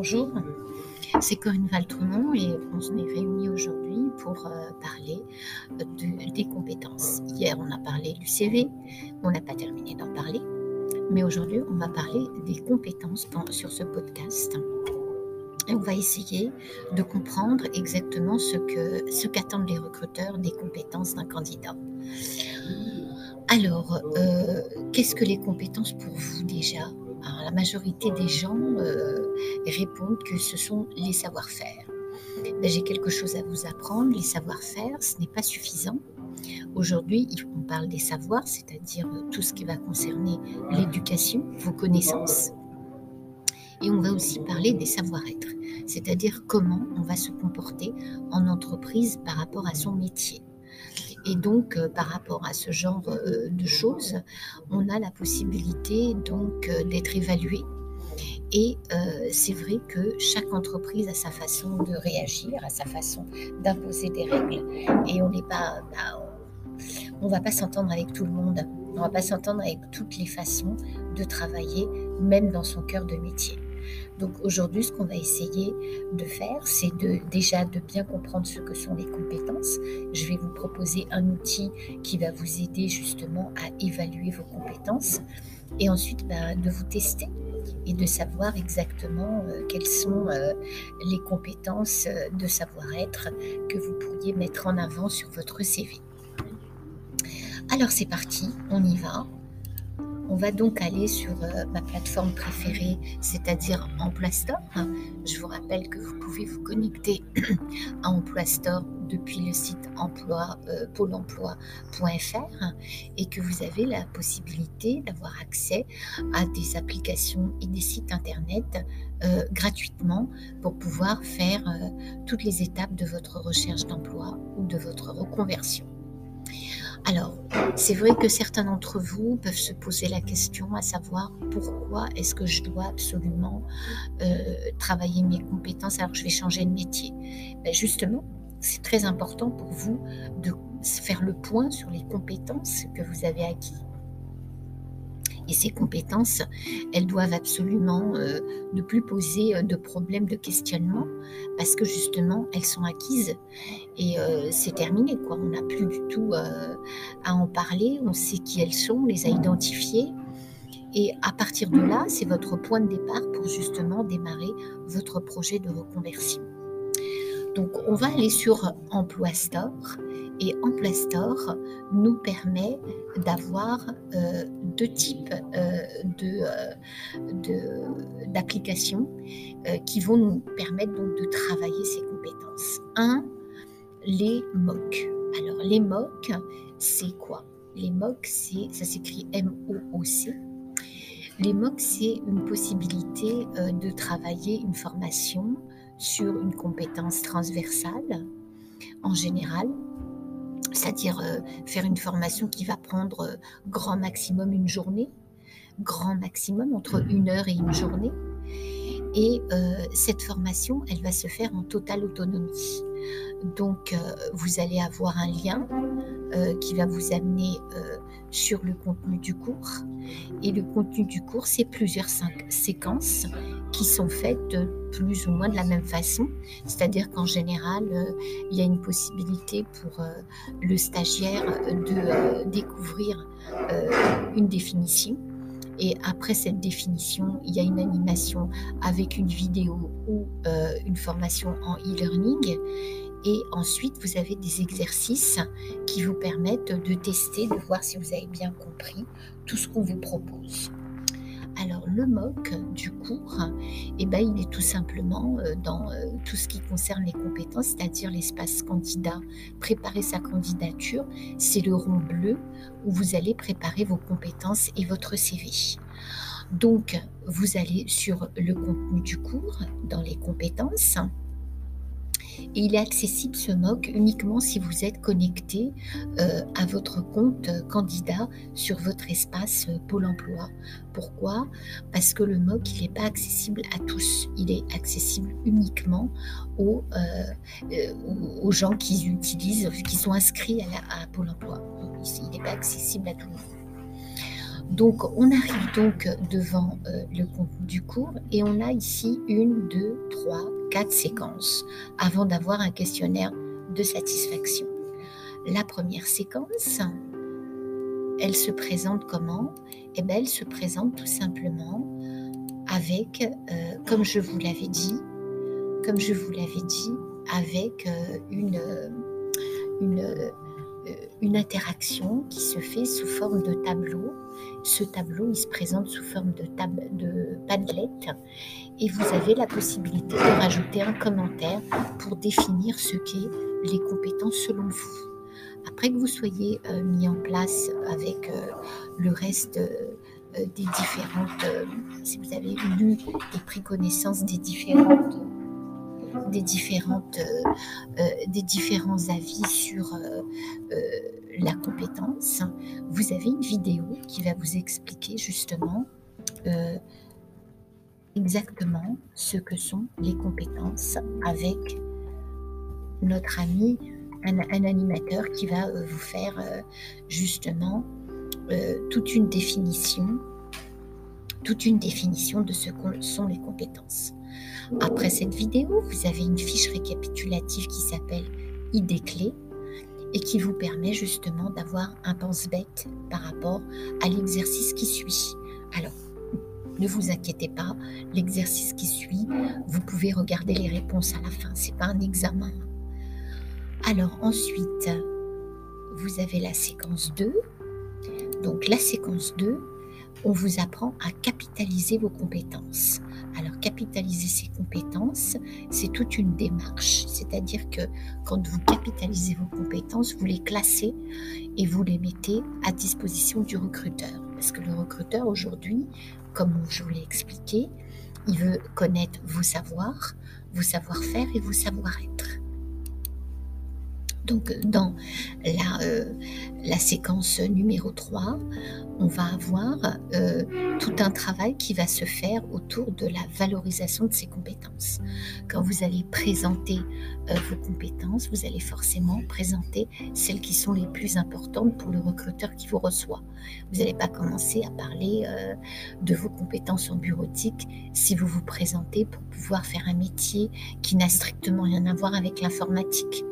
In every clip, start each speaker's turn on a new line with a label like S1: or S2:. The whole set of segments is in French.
S1: Bonjour, c'est Corinne Valtremont et on s'est réunis aujourd'hui pour euh, parler des compétences. Hier, on a parlé du CV, on n'a pas terminé d'en parler, mais aujourd'hui, on va parler des compétences sur ce podcast. Et on va essayer de comprendre exactement ce que ce qu'attendent les recruteurs des compétences d'un candidat. Alors, euh, qu'est-ce que les compétences pour vous déjà? La majorité des gens euh, répondent que ce sont les savoir-faire. Ben, j'ai quelque chose à vous apprendre. Les savoir-faire, ce n'est pas suffisant. Aujourd'hui, on parle des savoirs, c'est-à-dire euh, tout ce qui va concerner l'éducation, vos connaissances. Et on va aussi parler des savoir-être, c'est-à-dire comment on va se comporter en entreprise par rapport à son métier. Et donc, euh, par rapport à ce genre euh, de choses, on a la possibilité donc euh, d'être évalué. Et c'est vrai que chaque entreprise a sa façon de réagir, a sa façon d'imposer des règles. Et on n'est pas, bah, on va pas s'entendre avec tout le monde. On va pas s'entendre avec toutes les façons de travailler, même dans son cœur de métier. Donc aujourd'hui, ce qu'on va essayer de faire, c'est déjà de bien comprendre ce que sont les compétences. Je vais vous proposer un outil qui va vous aider justement à évaluer vos compétences et ensuite bah, de vous tester et de savoir exactement euh, quelles sont euh, les compétences euh, de savoir-être que vous pourriez mettre en avant sur votre CV. Alors c'est parti, on y va. On va donc aller sur euh, ma plateforme préférée, c'est-à-dire Emploi Store. Je vous rappelle que vous pouvez vous connecter à Emploi Store depuis le site emploi, euh, emploi.fr et que vous avez la possibilité d'avoir accès à des applications et des sites internet euh, gratuitement pour pouvoir faire toutes les étapes de votre recherche d'emploi ou de votre reconversion. Alors, c'est vrai que certains d'entre vous peuvent se poser la question à savoir pourquoi est-ce que je dois absolument euh, travailler mes compétences alors que je vais changer de métier. Ben, justement, c'est très important pour vous de faire le point sur les compétences que vous avez acquises et ces compétences, elles doivent absolument euh, ne plus poser euh, de problèmes de questionnement parce que justement, elles sont acquises et euh, c'est terminé. Quoi. On n'a plus du tout à en parler, on sait qui elles sont, on les a identifiées. Et à partir de là, c'est votre point de départ pour justement démarrer votre projet de reconversion. Donc, on va aller sur Emploi Store et Emploi Store nous permet d'avoir euh, deux types euh, euh, d'applications qui vont nous permettre donc de travailler ces compétences. Un, les MOOC. Alors les MOOC, c'est quoi? Les MOOC, ça s'écrit M-O-O-C. Les MOOC, c'est une possibilité de travailler une formation sur une compétence transversale en général, c'est-à-dire euh, faire une formation qui va prendre euh, grand maximum une journée, grand maximum entre une heure et une journée. Et euh, cette formation, elle va se faire en totale autonomie. Donc, vous allez avoir un lien qui va vous amener sur le contenu du cours. Et le contenu du cours, c'est plusieurs séquences qui sont faites plus ou moins de la même façon. C'est-à-dire qu'en général, euh, il y a une possibilité pour euh, le stagiaire de euh, découvrir une définition. Et après cette définition, il y a une animation avec une vidéo ou une formation en e-learning. Et ensuite, vous avez des exercices qui vous permettent de tester, de voir si vous avez bien compris tout ce qu'on vous propose. Alors le MOOC du cours, eh ben, il est tout simplement euh, dans euh, tout ce qui concerne les compétences, c'est-à-dire l'espace candidat, préparer sa candidature, c'est le rond bleu où vous allez préparer vos compétences et votre CV. Donc vous allez sur le contenu du cours, dans les compétences, et il est accessible ce MOOC uniquement si vous êtes connecté euh, à votre compte candidat sur votre espace euh, Pôle emploi. Pourquoi? Parce que le MOOC, il n'est pas accessible à tous. Il est accessible uniquement aux, euh, gens qui utilisent, qui sont inscrits à, Pôle emploi. il n'est pas accessible à tout. Donc, on arrive donc devant euh, le contenu du cours et on a ici une, deux, trois, quatre séquences avant d'avoir un questionnaire de satisfaction. La première séquence, elle se présente comment? Eh bien, elle se présente tout simplement avec, euh, comme je vous l'avais dit, comme je vous l'avais dit, avec euh, une, une interaction qui se fait sous forme de tableau. Ce tableau, il se présente sous forme de, table, de padlet et vous avez la possibilité de rajouter un commentaire pour définir ce qu'est les compétences selon vous. Après que vous soyez mis en place avec le reste des différentes, si vous avez lu et pris connaissance des différentes des, différentes, euh, euh, des différents avis sur euh, la compétence, vous avez une vidéo qui va vous expliquer justement exactement ce que sont les compétences avec notre ami, un, un animateur qui va vous faire justement toute une définition, une définition de ce que sont les compétences. Après cette vidéo, vous avez une fiche récapitulative qui s'appelle Idées clés et qui vous permet justement d'avoir un pense-bête par rapport à l'exercice qui suit. Alors, ne vous inquiétez pas, l'exercice qui suit, vous pouvez regarder les réponses à la fin, c'est pas un examen. Alors ensuite, vous avez la séquence 2. Donc la séquence 2, on vous apprend à capitaliser vos compétences. Alors capitaliser ces compétences, c'est toute une démarche. C'est-à-dire que quand vous capitalisez vos compétences, vous les classez et vous les mettez à disposition du recruteur. Parce que le recruteur aujourd'hui, comme je vous l'ai expliqué, il veut connaître vos savoirs, vos savoir-faire et vos savoir-être. Donc dans la, euh, séquence numéro 3, on va avoir euh, tout un travail qui va se faire autour de la valorisation de ces compétences. Quand vous allez présenter euh, vos compétences, vous allez forcément présenter celles qui sont les plus importantes pour le recruteur qui vous reçoit. Vous n'allez pas commencer à parler de vos compétences en bureautique si vous vous présentez pour pouvoir faire un métier qui n'a strictement rien à voir avec l'informatique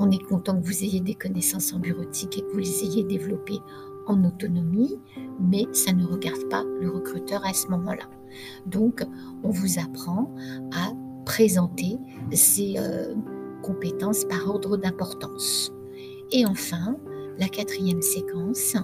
S1: on est content que vous ayez des connaissances en bureautique et que vous les ayez développées en autonomie, mais ça ne regarde pas le recruteur à ce moment-là. Donc, on vous apprend à présenter ces euh, compétences par ordre d'importance. Et enfin, la quatrième séquence,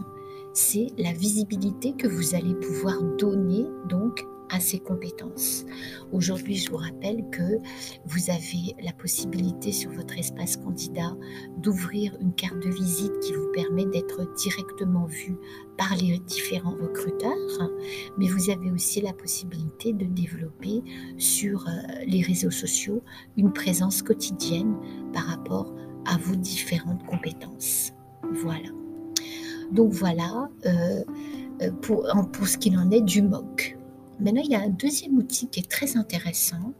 S1: c'est la visibilité que vous allez pouvoir donner donc à ses compétences. Aujourd'hui, je vous rappelle que vous avez la possibilité sur votre espace candidat d'ouvrir une carte de visite qui vous permet d'être directement vu par les différents recruteurs, mais vous avez aussi la possibilité de développer sur euh, les réseaux sociaux une présence quotidienne par rapport à vos différentes compétences. Voilà. Donc voilà euh, euh, pour, pour ce qu'il en est du MOC. Maintenant, il y a un deuxième outil qui est très intéressant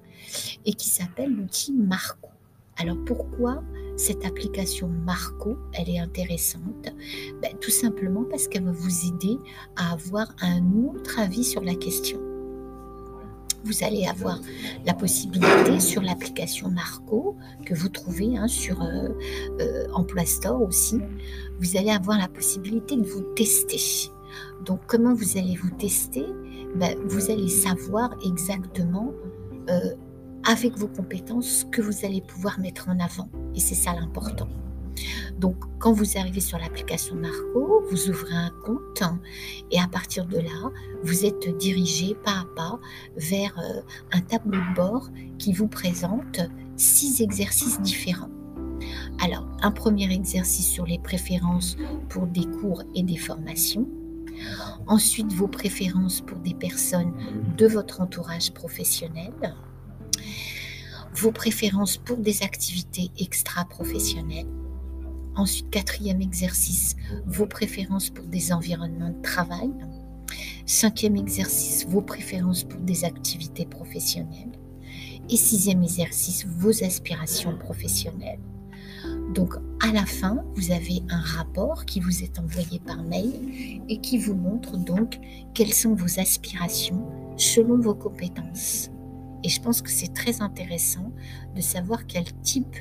S1: et qui s'appelle l'outil Marco. Alors pourquoi cette application Marco, elle est intéressante? Ben, Tout simplement parce qu'elle va vous aider à avoir un autre avis sur la question. Vous allez avoir la possibilité sur l'application Marco que vous trouvez hein, sur euh, euh, en Play Store aussi. Vous allez avoir la possibilité de vous tester. Donc comment vous allez vous tester? Ben, vous allez savoir exactement euh, avec vos compétences ce que vous allez pouvoir mettre en avant. Et c'est ça l'important. Donc, quand vous arrivez sur l'application Marco, vous ouvrez un compte et à partir de là, vous êtes dirigé pas à pas vers euh, un tableau de bord qui vous présente six exercices différents. Alors, un premier exercice sur les préférences pour des cours et des formations. Ensuite, vos préférences pour des personnes de votre entourage professionnel. Vos préférences pour des activités extra-professionnelles. Ensuite, quatrième exercice, vos préférences pour des environnements de travail. Cinquième exercice, vos préférences pour des activités professionnelles. Et sixième exercice, vos aspirations professionnelles. Donc à la fin, vous avez un rapport qui vous est envoyé par mail et qui vous montre donc quelles sont vos aspirations selon vos compétences. Et je pense que c'est très intéressant de savoir quel type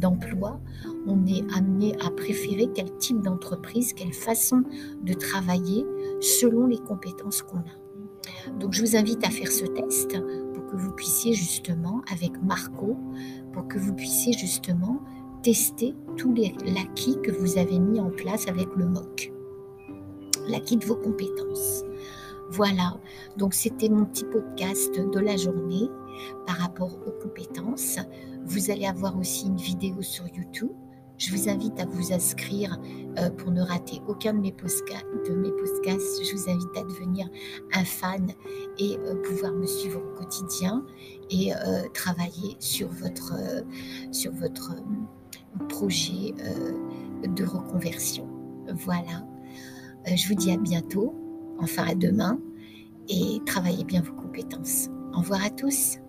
S1: d'emploi on est amené à préférer, quel type d'entreprise, quelle façon de travailler selon les compétences qu'on a. Donc je vous invite à faire ce test pour que vous puissiez justement, avec Marco, pour que vous puissiez justement tester tous les l'acquis que vous avez mis en place avec le MOC, l'acquis de vos compétences. Voilà, donc c'était mon petit podcast de la journée par rapport aux compétences. Vous allez avoir aussi une vidéo sur YouTube. Je vous invite à vous inscrire euh, pour ne rater aucun de mes, podcasts. De mes podcasts. Je vous invite à devenir un fan et euh, pouvoir me suivre au quotidien et euh, travailler sur votre, sur votre projet de reconversion. Voilà. je vous dis à bientôt enfin à demain, et travaillez bien vos compétences. Au revoir à tous.